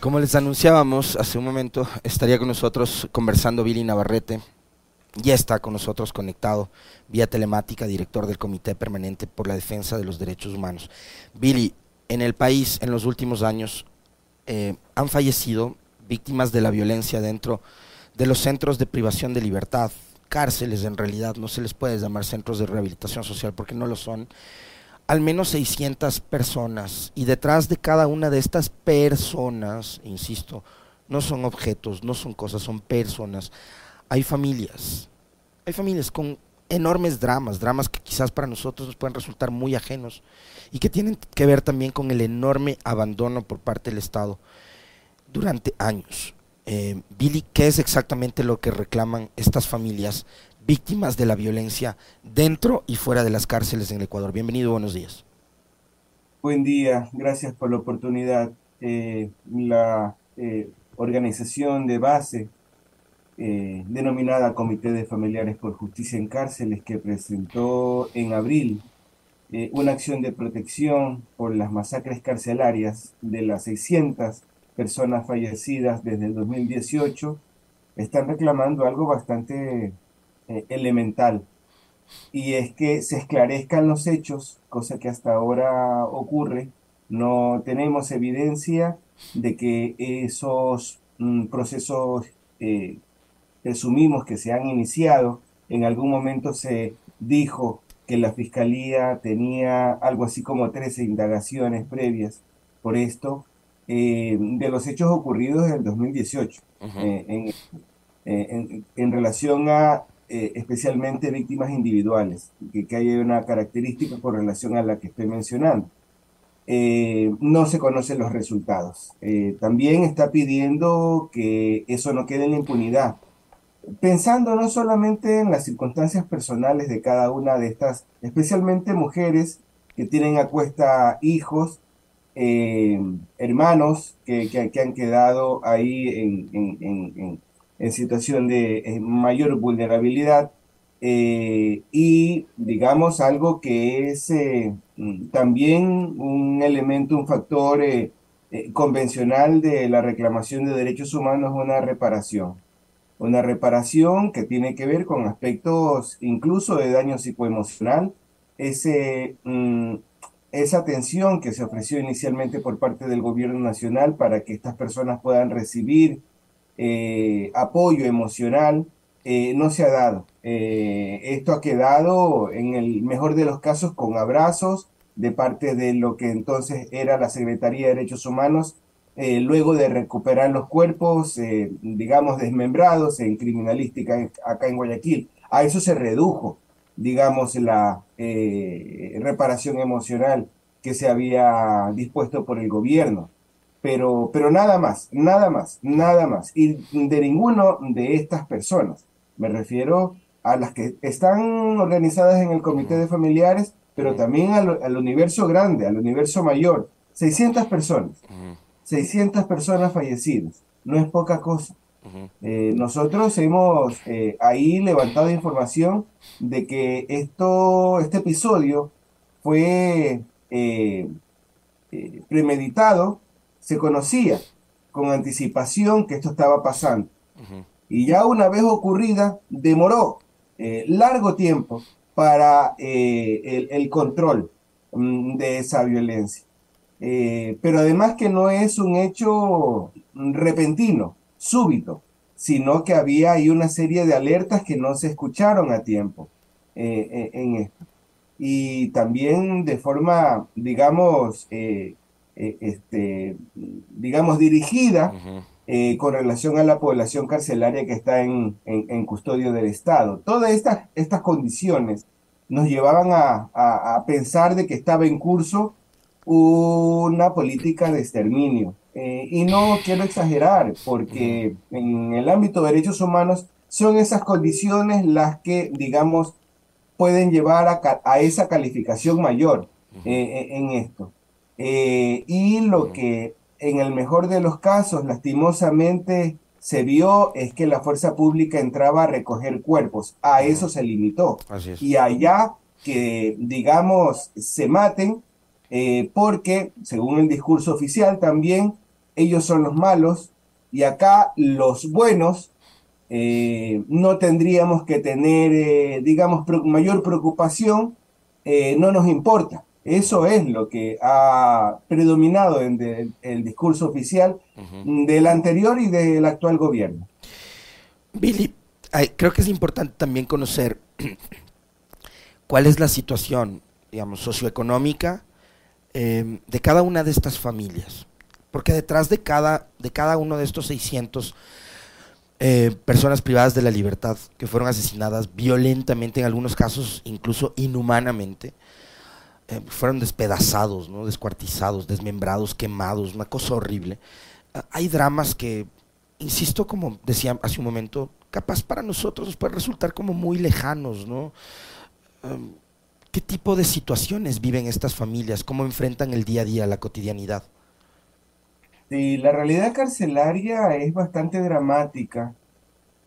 Como les anunciábamos hace un momento, estaría con nosotros conversando Billy Navarrete. Ya está con nosotros conectado vía telemática, director del Comité Permanente por la Defensa de los Derechos Humanos. Billy, en el país en los últimos años eh, han fallecido víctimas de la violencia dentro de los centros de privación de libertad, cárceles en realidad, no se les puede llamar centros de rehabilitación social porque no lo son, al menos 600 personas y detrás de cada una de estas personas, insisto, no son objetos, no son cosas, son personas. Hay familias, hay familias con enormes dramas, dramas que quizás para nosotros nos pueden resultar muy ajenos y que tienen que ver también con el enorme abandono por parte del Estado durante años. Eh, Billy, ¿qué es exactamente lo que reclaman estas familias víctimas de la violencia dentro y fuera de las cárceles en el Ecuador. Bienvenido, buenos días. Buen día, gracias por la oportunidad. Eh, la eh, organización de base eh, denominada Comité de Familiares por Justicia en Cárceles que presentó en abril una acción de protección por las masacres carcelarias de las 600 personas fallecidas desde el 2018, están reclamando algo bastante eh, elemental, y es que se esclarezcan los hechos, cosa que hasta ahora ocurre. No tenemos evidencia de que esos mm, procesos eh, presumimos que se han iniciado. En algún momento se dijo que la fiscalía tenía algo así como 13 indagaciones previas por esto, eh, de los hechos ocurridos en el 2018, en, en, relación a eh, especialmente víctimas individuales, que, que, hay una característica con relación a la que estoy mencionando. Eh, no se conocen los resultados. Eh, también está pidiendo que eso no quede en la impunidad, pensando no solamente en las circunstancias personales de cada una de estas, especialmente mujeres que tienen a cuesta hijos, hermanos que, que, han quedado ahí en, en situación de eh, mayor vulnerabilidad eh, y digamos algo que es eh, mm, también un elemento, un factor convencional de la reclamación de derechos humanos, una reparación. Una reparación que tiene que ver con aspectos incluso de daño psicoemocional, ese, mm, esa atención que se ofreció inicialmente por parte del gobierno nacional para que estas personas puedan recibir eh, apoyo emocional, eh, no se ha dado. Eh, esto ha quedado, en el mejor de los casos, con abrazos de parte de lo que entonces era la Secretaría de Derechos Humanos, luego de recuperar los cuerpos, digamos, desmembrados en criminalística acá en Guayaquil. A eso se redujo, digamos, la reparación emocional que se había dispuesto por el gobierno pero, pero nada más, nada más, nada más. Y de ninguno de estas personas. Me refiero a las que están organizadas en el comité de familiares, pero también al, universo grande, al universo mayor. 600 personas, 600 personas fallecidas. No es poca cosa. Eh, nosotros hemos eh, ahí levantado información de que esto, este episodio fue eh, premeditado se conocía con anticipación que esto estaba pasando. Y ya una vez ocurrida, demoró eh, largo tiempo para eh, el, control mm, de esa violencia. Eh, pero además que no es un hecho repentino, súbito, sino que había ahí una serie de alertas que no se escucharon a tiempo en esto. Y también de forma, digamos, eh, este, digamos, dirigida eh, con relación a la población carcelaria que está en, en, custodio del Estado. Todas estas, estas condiciones nos llevaban a, a, pensar de que estaba en curso una política de exterminio. Eh, y no quiero exagerar, porque en el ámbito de derechos humanos son esas condiciones las que, digamos, pueden llevar a, a esa calificación mayor en esto. Eh, y lo que en el mejor de los casos, lastimosamente, se vio es que la fuerza pública entraba a recoger cuerpos. A eso se limitó. Y allá que, digamos, se maten, eh, porque, según el discurso oficial también, ellos son los malos y acá los buenos eh, no tendríamos que tener, eh, digamos, mayor preocupación, no nos importa. Eso es lo que ha predominado en el discurso oficial del anterior y del actual gobierno. Billy, creo que es importante también conocer cuál es la situación, digamos, socioeconómica de cada una de estas familias. Porque detrás de cada, de cada uno de estos 600 eh, personas privadas de la libertad que fueron asesinadas violentamente, en algunos casos incluso inhumanamente, eh, fueron despedazados, ¿no? descuartizados, desmembrados, quemados, una cosa horrible. Ah, hay dramas que, insisto, como decía hace un momento, capaz para nosotros puede resultar como muy lejanos, ¿no? ¿Qué tipo de situaciones viven estas familias? ¿Cómo enfrentan el día a día, la cotidianidad? Sí, la realidad carcelaria es bastante dramática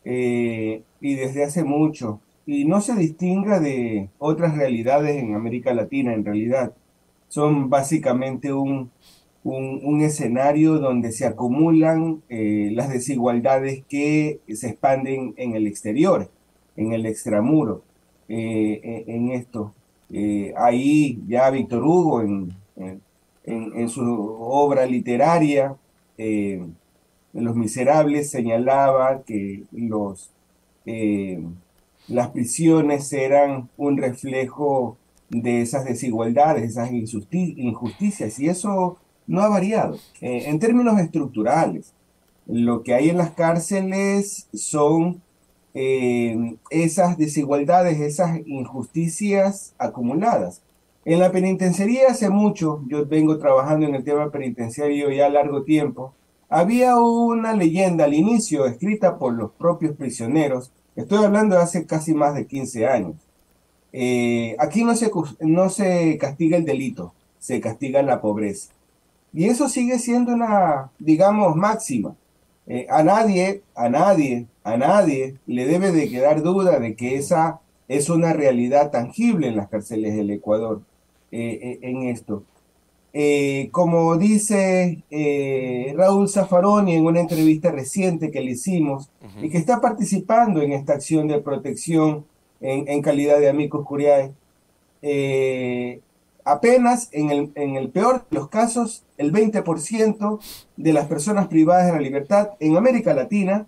eh, y desde hace mucho, y no se distinga de otras realidades en América Latina en realidad. Son básicamente un, un, escenario donde se acumulan eh, las desigualdades que se expanden en el exterior, en el extramuro, eh, en esto. ahí ya Víctor Hugo en en, su obra literaria, eh, Los Miserables, señalaba que los, eh, las prisiones eran un reflejo de esas desigualdades, esas injusticias, y eso no ha variado. Eh, en términos estructurales, lo que hay en las cárceles son esas desigualdades, esas injusticias acumuladas. En la penitenciaría hace mucho, yo vengo trabajando en el tema penitenciario ya largo tiempo, había una leyenda al inicio escrita por los propios prisioneros, estoy hablando de hace casi más de 15 años. Eh, aquí no se, no se castiga el delito, se castiga la pobreza. Y eso sigue siendo una, digamos, máxima. Eh, a nadie, a nadie, a nadie le debe de quedar duda de que esa es una realidad tangible en las cárceles del Ecuador. Eh, eh, en esto. Eh, como dice Raúl Zaffaroni en una entrevista reciente que le hicimos y que está participando en esta acción de protección en, calidad de amigos curiae, apenas en el, en el, peor de los casos, el 20% de las personas privadas de la libertad en América Latina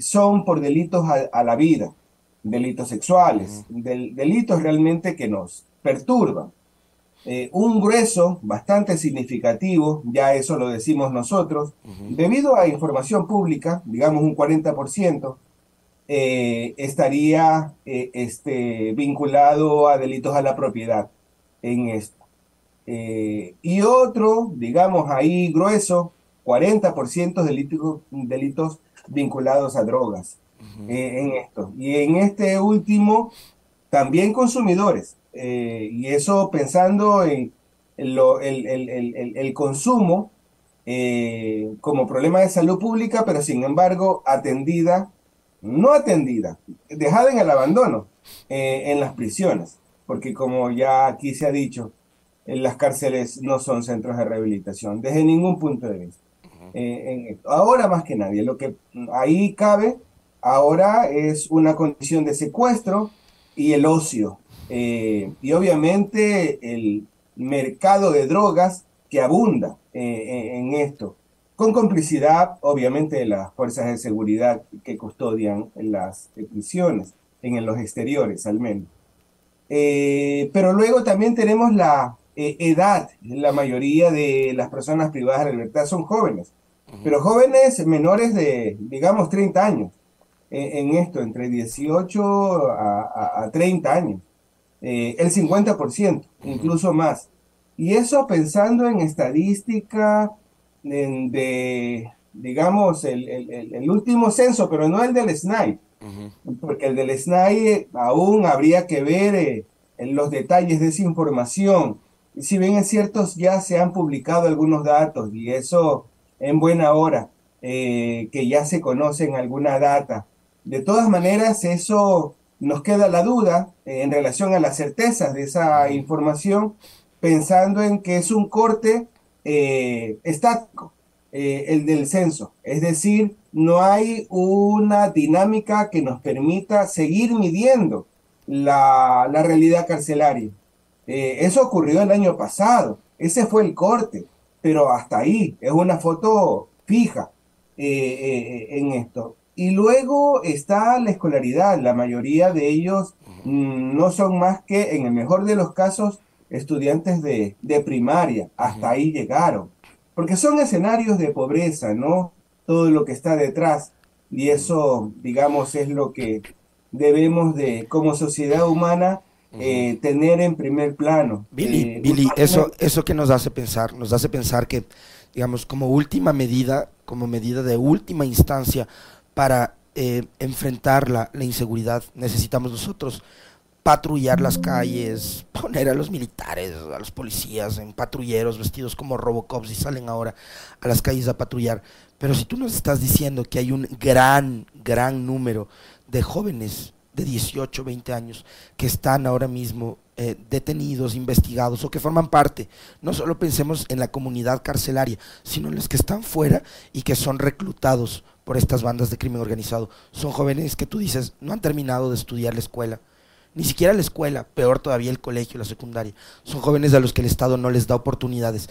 son por delitos a, la vida, delitos sexuales, delitos realmente que nos perturban. Eh, un grueso bastante significativo, ya eso lo decimos nosotros, debido a información pública, digamos un 40%, eh, estaría eh, este, vinculado a delitos a la propiedad en esto. y otro, digamos ahí grueso, 40% delitos, delitos vinculados a drogas en esto. Y en este último, también consumidores, eh, y eso pensando en el, consumo eh, como problema de salud pública, pero sin embargo atendida, no atendida, dejada en el abandono eh, en las prisiones, porque como ya aquí se ha dicho, las cárceles no son centros de rehabilitación desde ningún punto de vista. ahora más que nadie, lo que ahí cabe ahora es una condición de secuestro y el ocio, eh, y obviamente el mercado de drogas que abunda eh, en esto, con complicidad obviamente de las fuerzas de seguridad que custodian las prisiones, en los exteriores al menos. Eh, pero luego también tenemos la edad, la mayoría de las personas privadas de libertad son jóvenes, pero jóvenes menores de, digamos, 30 años, en, esto, entre 18 a, a 30 años. Eh, el 50%, incluso más. Y eso pensando en estadística de, digamos, el, último censo, pero no el del SNAI, porque el del SNAI aún habría que ver eh, en los detalles de esa información. Y si bien es cierto, ya se han publicado algunos datos y eso en buena hora, eh, que ya se conocen alguna data. De todas maneras, eso nos queda la duda eh, en relación a las certezas de esa información, pensando en que es un corte eh, estático, eh, el del censo. Es decir, no hay una dinámica que nos permita seguir midiendo la, realidad carcelaria. Eso ocurrió el año pasado, ese fue el corte, pero hasta ahí, es una foto fija en esto. Y luego está la escolaridad, la mayoría de ellos mm, no son más que, en el mejor de los casos, estudiantes de, de primaria, hasta ahí llegaron. Porque son escenarios de pobreza, ¿no? Todo lo que está detrás. Y eso, digamos, es lo que debemos de, como sociedad humana, eh, tener en primer plano. Billy, eh, Billy eso, eso que nos hace pensar, nos hace pensar que, digamos, como última medida, como medida de última instancia para eh, enfrentar la, la inseguridad, necesitamos nosotros patrullar las calles, poner a los militares, a los policías en patrulleros vestidos como Robocops y salen ahora a las calles a patrullar. Pero si tú nos estás diciendo que hay un gran, gran número de jóvenes de 18, 20 años que están ahora mismo eh, detenidos, investigados o que forman parte, no solo pensemos en la comunidad carcelaria, sino en los que están fuera y que son reclutados por estas bandas de crimen organizado. Son jóvenes que tú dices no han terminado de estudiar la escuela, ni siquiera la escuela, peor todavía el colegio, la secundaria. Son jóvenes a los que el Estado no les da oportunidades.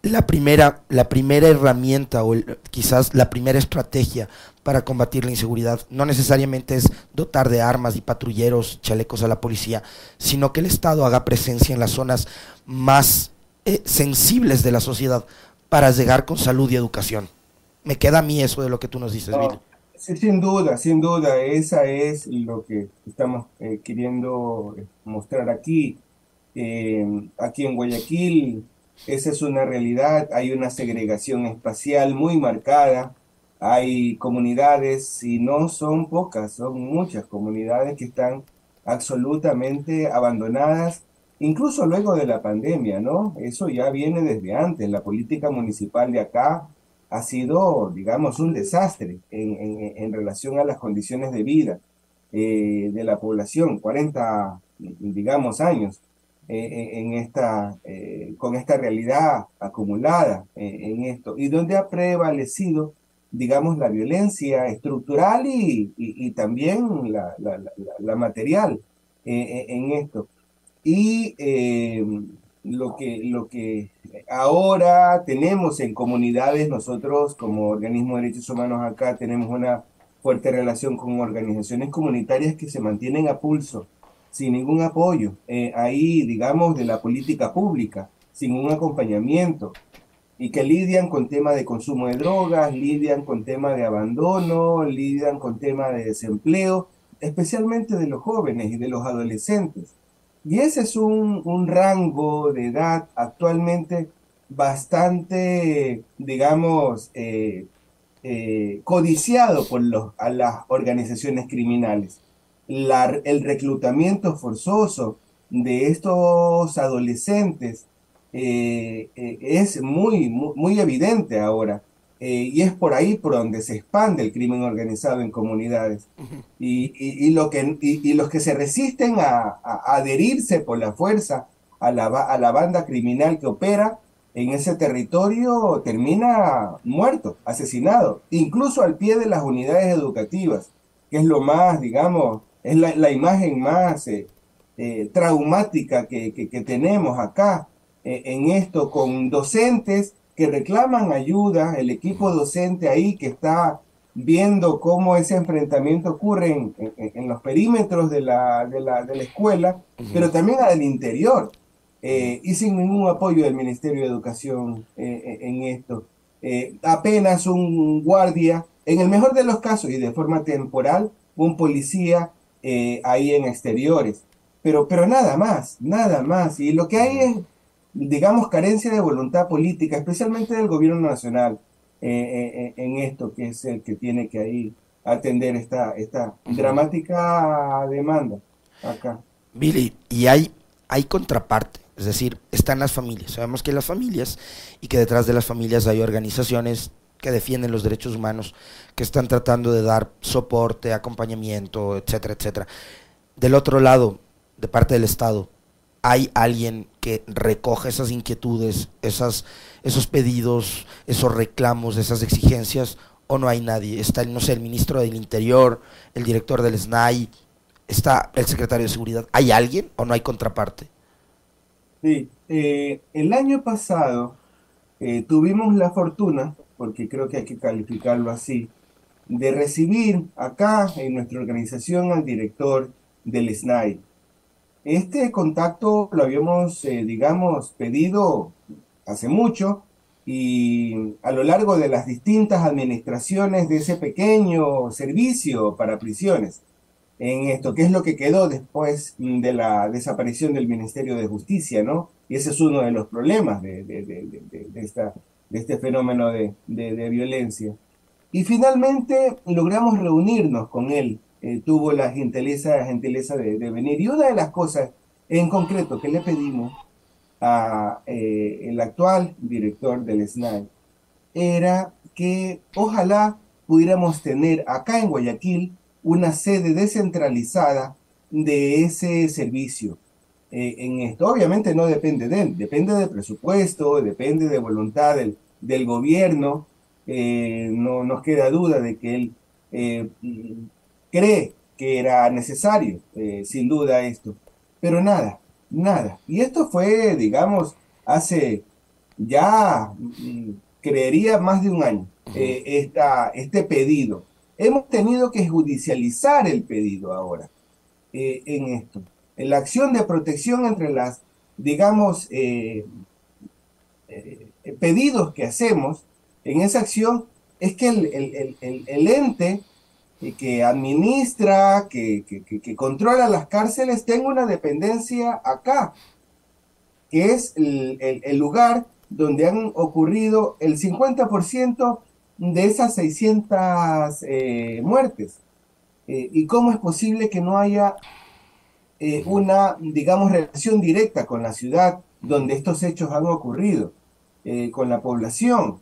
La primera, la primera herramienta o quizás la primera estrategia para combatir la inseguridad no necesariamente es dotar de armas y patrulleros, chalecos a la policía, sino que el Estado haga presencia en las zonas más eh, sensibles de la sociedad para llegar con salud y educación. Me queda a mí eso de lo que tú nos dices, Billy sin duda, sin duda, esa es lo que estamos eh, queriendo eh, mostrar aquí. Eh, aquí en Guayaquil, esa es una realidad, hay una segregación espacial muy marcada, hay comunidades, y no son pocas, son muchas comunidades que están absolutamente abandonadas, incluso luego de la pandemia, ¿no? Eso ya viene desde antes, la política municipal de acá ha sido, digamos, un desastre en, relación a las condiciones de vida eh, de la población, 40, digamos, años eh, en esta, eh, con esta realidad acumulada en esto, y donde ha prevalecido, digamos, la violencia estructural y, también la, la material en esto. Y lo que, lo que ahora tenemos en comunidades, nosotros como organismo de derechos humanos acá tenemos una fuerte relación con organizaciones comunitarias que se mantienen a pulso, sin ningún apoyo, eh, ahí digamos de la política pública, sin un acompañamiento, y que lidian con temas de consumo de drogas, lidian con temas de abandono, lidian con temas de desempleo, especialmente de los jóvenes y de los adolescentes. Y ese es un, rango de edad actualmente bastante, digamos, eh, eh, codiciado por los, a las organizaciones criminales. el reclutamiento forzoso de estos adolescentes eh, es muy, muy evidente ahora. Eh, y es por ahí por donde se expande el crimen organizado en comunidades. y, lo que, y, los que se resisten a, adherirse por la fuerza a la, a la banda criminal que opera en ese territorio termina muerto, asesinado, incluso al pie de las unidades educativas, que es lo más, digamos, es la, imagen más eh, eh, traumática que, que, tenemos acá en esto, con docentes que reclaman ayuda, el equipo docente ahí que está viendo cómo ese enfrentamiento ocurre en, los perímetros de la, de la, de la escuela, pero también al interior, eh, y sin ningún apoyo del Ministerio de Educación eh, eh, en esto. apenas un guardia, en el mejor de los casos y de forma temporal, un policía ahí en exteriores. Pero, pero nada más, nada más. Y lo que hay es digamos, carencia de voluntad política, especialmente del gobierno nacional, eh, eh, eh, en esto, que es el que tiene que ahí atender esta, esta dramática demanda acá. Billy, y hay, hay contraparte, es decir, están las familias. Sabemos que hay las familias y que detrás de las familias hay organizaciones que defienden los derechos humanos, que están tratando de dar soporte, acompañamiento, etcétera, etcétera. Del otro lado, de parte del Estado, hay alguien que recoge esas inquietudes, esas, esos pedidos, esos reclamos, esas exigencias, o no hay nadie. Está, no sé, el ministro del Interior, el director del SNAI, está el secretario de Seguridad. ¿Hay alguien o no hay contraparte? Sí, eh, el año pasado eh, tuvimos la fortuna, porque creo que hay que calificarlo así, de recibir acá en nuestra organización al director del SNAI, este contacto lo habíamos, eh, digamos, pedido hace mucho y a lo largo de las distintas administraciones de ese pequeño servicio para prisiones, en esto, que es lo que quedó después de la desaparición del Ministerio de Justicia, ¿no? Y ese es uno de los problemas de, esta, de este fenómeno de, violencia. Y finalmente logramos reunirnos con él eh, tuvo la gentileza, gentileza de, venir. Y una de las cosas en concreto que le pedimos a eh, actual director del SNAI era que ojalá pudiéramos tener acá en Guayaquil una sede descentralizada de ese servicio. Eh, en esto obviamente no depende de él, depende del presupuesto, depende de voluntad del, del gobierno. no nos queda duda de que él cree que era necesario, eh, sin duda esto. Pero nada, nada. Y esto fue, digamos, hace ya, mm, creería, más de un año, eh, este pedido. Hemos tenido que judicializar el pedido ahora eh, en esto. En la acción de protección entre las, digamos, pedidos que hacemos, en esa acción es que el, el ente que administra, que, controla las cárceles, tenga una dependencia acá, que es el, lugar donde han ocurrido el 50% de esas 600 eh, muertes. Eh, ¿Y cómo es posible que no haya eh, una, digamos, relación directa con la ciudad donde estos hechos han ocurrido, con la población?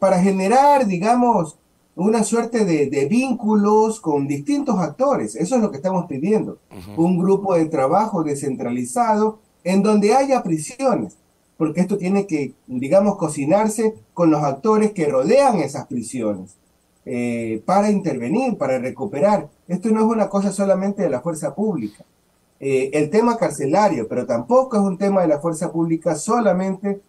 para generar, digamos, una suerte de, vínculos con distintos actores. Eso es lo que estamos pidiendo. Un grupo de trabajo descentralizado en donde haya prisiones, porque esto tiene que, digamos, cocinarse con los actores que rodean esas prisiones eh, para intervenir, para recuperar. Esto no es una cosa solamente de la fuerza pública. Eh, el tema carcelario, pero tampoco es un tema de la fuerza pública solamente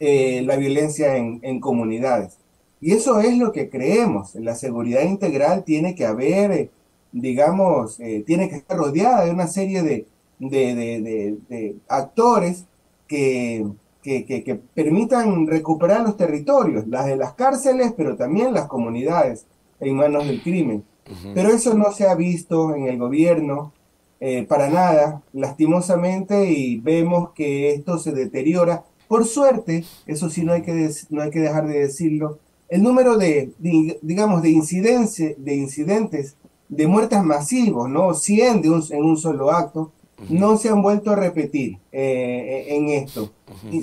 eh, la violencia en comunidades. Y eso es lo que creemos. La seguridad integral tiene que haber, eh, digamos, eh, tiene que estar rodeada de una serie de, de, actores que, que, permitan recuperar los territorios, las de las cárceles, pero también las comunidades en manos del crimen. Pero eso no se ha visto en el gobierno eh, para nada, lastimosamente, y vemos que esto se deteriora. Por suerte, eso sí no hay que, no hay que dejar de decirlo, el número de, digamos, de, incidencia, de incidentes de muertes masivos, ¿no? 100 de un, en un solo acto, no se han vuelto a repetir eh, en esto. y,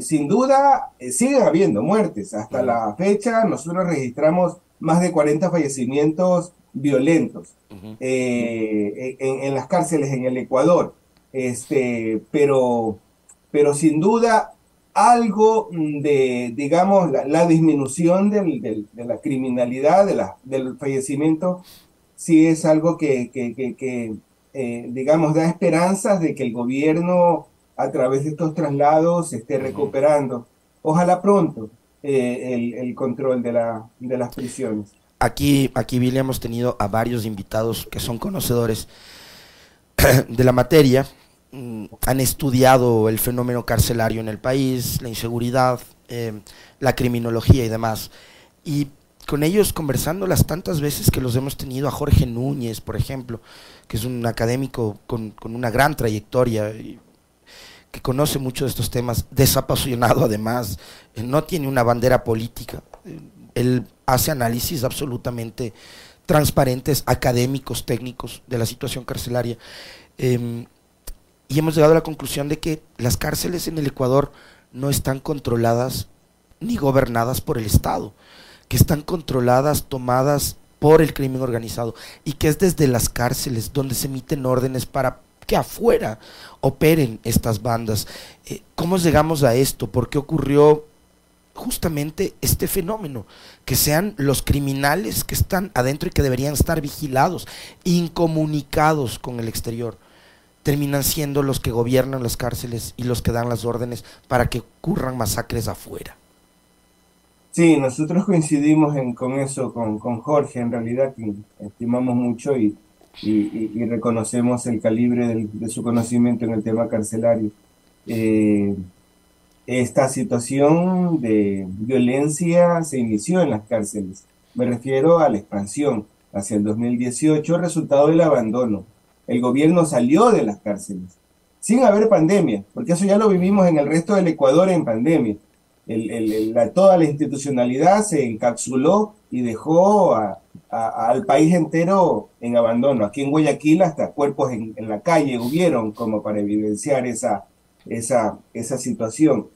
sin duda, eh, siguen habiendo muertes. Hasta la fecha, nosotros registramos más de 40 fallecimientos violentos eh, en, las cárceles en el Ecuador. Este, pero, pero sin duda algo mm, de, digamos, la, disminución de la criminalidad, de la, del fallecimiento, sí es algo que, eh, digamos, da esperanzas de que el gobierno a través de estos traslados esté recuperando, ojalá pronto, eh, el, control de, la, de las prisiones. Aquí, aquí, Billy, hemos tenido a varios invitados que son conocedores de la materia han estudiado el fenómeno carcelario en el país, la inseguridad, eh, la criminología y demás. Y con ellos conversando las tantas veces que los hemos tenido, a Jorge Núñez, por ejemplo, que es un académico con, una gran trayectoria, que conoce mucho de estos temas, desapasionado además, eh, no tiene una bandera política, eh, él hace análisis absolutamente transparentes, académicos, técnicos de la situación carcelaria. Em, y hemos llegado a la conclusión de que las cárceles en el Ecuador no están controladas ni gobernadas por el Estado, que están controladas, tomadas por el crimen organizado y que es desde las cárceles donde se emiten órdenes para que afuera operen estas bandas. Eh, ¿Cómo llegamos a esto? ¿Por qué ocurrió justamente este fenómeno? Que sean los criminales que están adentro y que deberían estar vigilados, incomunicados con el exterior, terminan siendo los que gobiernan las cárceles y los que dan las órdenes para que ocurran masacres afuera. Sí, nosotros coincidimos en, con eso, con, Jorge, en realidad, que estimamos mucho y, y, reconocemos el calibre de su conocimiento en el tema carcelario. Eh, esta situación de violencia se inició en las cárceles. Me refiero a la expansión hacia el 2018, resultado del abandono. El gobierno salió de las cárceles sin haber pandemia, porque eso ya lo vivimos en el resto del Ecuador en pandemia toda la institucionalidad se encapsuló y dejó al país entero en abandono. Aquí en Guayaquil hasta cuerpos en, la calle hubieron como para evidenciar esa, situación.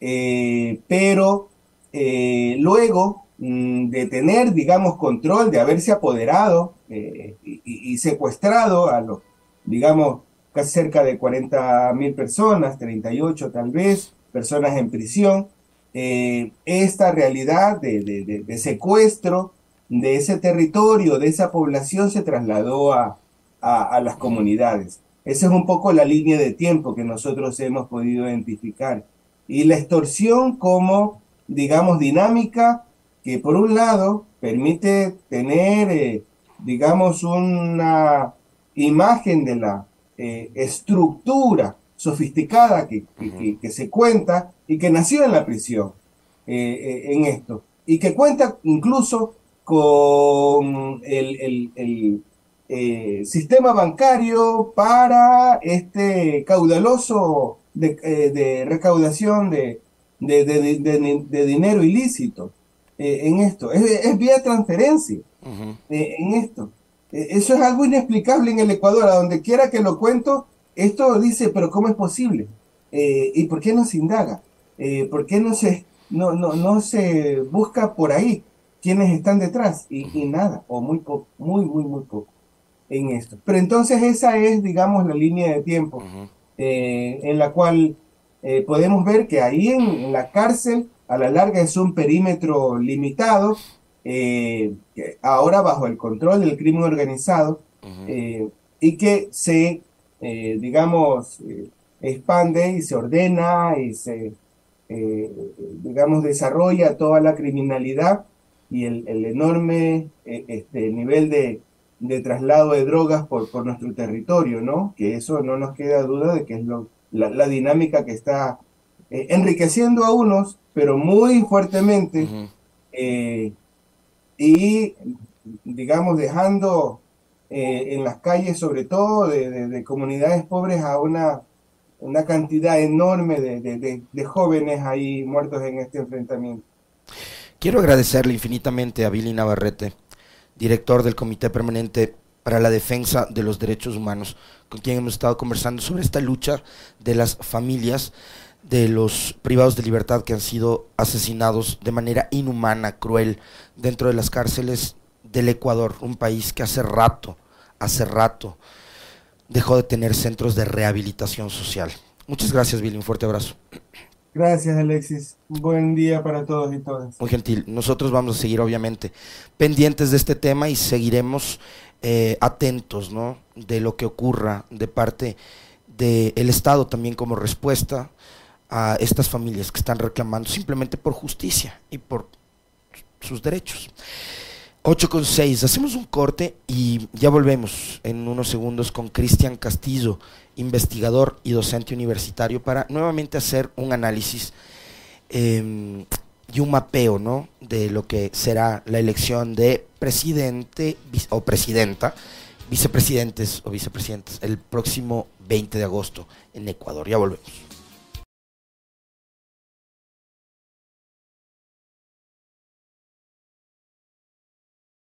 Eh, pero eh, luego de tener, digamos, control, de haberse apoderado eh, y, secuestrado a los, digamos, casi cerca de 40 mil personas, 38 tal vez, personas en prisión, eh, esta realidad de, secuestro de ese territorio, de esa población, se trasladó a, las comunidades. Esa es un poco la línea de tiempo que nosotros hemos podido identificar. Y la extorsión como, digamos, dinámica que por un lado permite tener, eh, digamos, una imagen de la eh, estructura sofisticada que, que, se cuenta y que nació en la prisión eh, en esto. Y que cuenta incluso con el, el, sistema bancario para este caudaloso de, recaudación de, de, dinero ilícito en esto. Es, vía transferencia en esto. Eso es algo inexplicable en el Ecuador, a donde quiera que lo cuento, esto dice, pero ¿cómo es posible? Eh, ¿Y por qué no se indaga? Eh, ¿Por qué no se, no, no, no se busca por ahí quiénes están detrás? Y, nada, o muy poco, muy, muy, muy poco en esto. Pero entonces esa es, digamos, la línea de tiempo eh, en la cual podemos ver que ahí en, la cárcel, a la larga es un perímetro limitado, ahora bajo el control del crimen organizado, y que se eh, digamos, eh, expande y se ordena y se, eh, digamos, desarrolla toda la criminalidad y el, enorme este, nivel de, traslado de drogas por, por nuestro territorio, ¿no? Que eso no nos queda duda de que es la, dinámica que está enriqueciendo a unos, pero muy fuertemente, y, digamos, dejando eh, en las calles, sobre todo de, comunidades pobres, a una, una cantidad enorme de, jóvenes ahí muertos en este enfrentamiento. Quiero agradecerle infinitamente a Billy Navarrete, director del Comité Permanente para la Defensa de los Derechos Humanos, con quien hemos estado conversando sobre esta lucha de las familias de los privados de libertad que han sido asesinados de manera inhumana, cruel, dentro de las cárceles del Ecuador, un país que hace rato, hace rato dejó de tener centros de rehabilitación social. Muchas gracias, Billy. Un fuerte abrazo. Gracias, Alexis. buen día para todos y todas. Muy gentil. Nosotros vamos a seguir, obviamente, pendientes de este tema y seguiremos eh, atentos ¿no? de lo que ocurra de parte del Estado también como respuesta a estas familias que están reclamando simplemente por justicia y por sus derechos. 8 con 6. Hacemos un corte y ya volvemos en unos segundos con Cristian Castillo, investigador y docente universitario, para nuevamente hacer un análisis em, y un mapeo ¿no? de lo que será la elección de presidente o presidenta, vicepresidentes o vicepresidentes, el próximo 20 de agosto en Ecuador. Ya volvemos.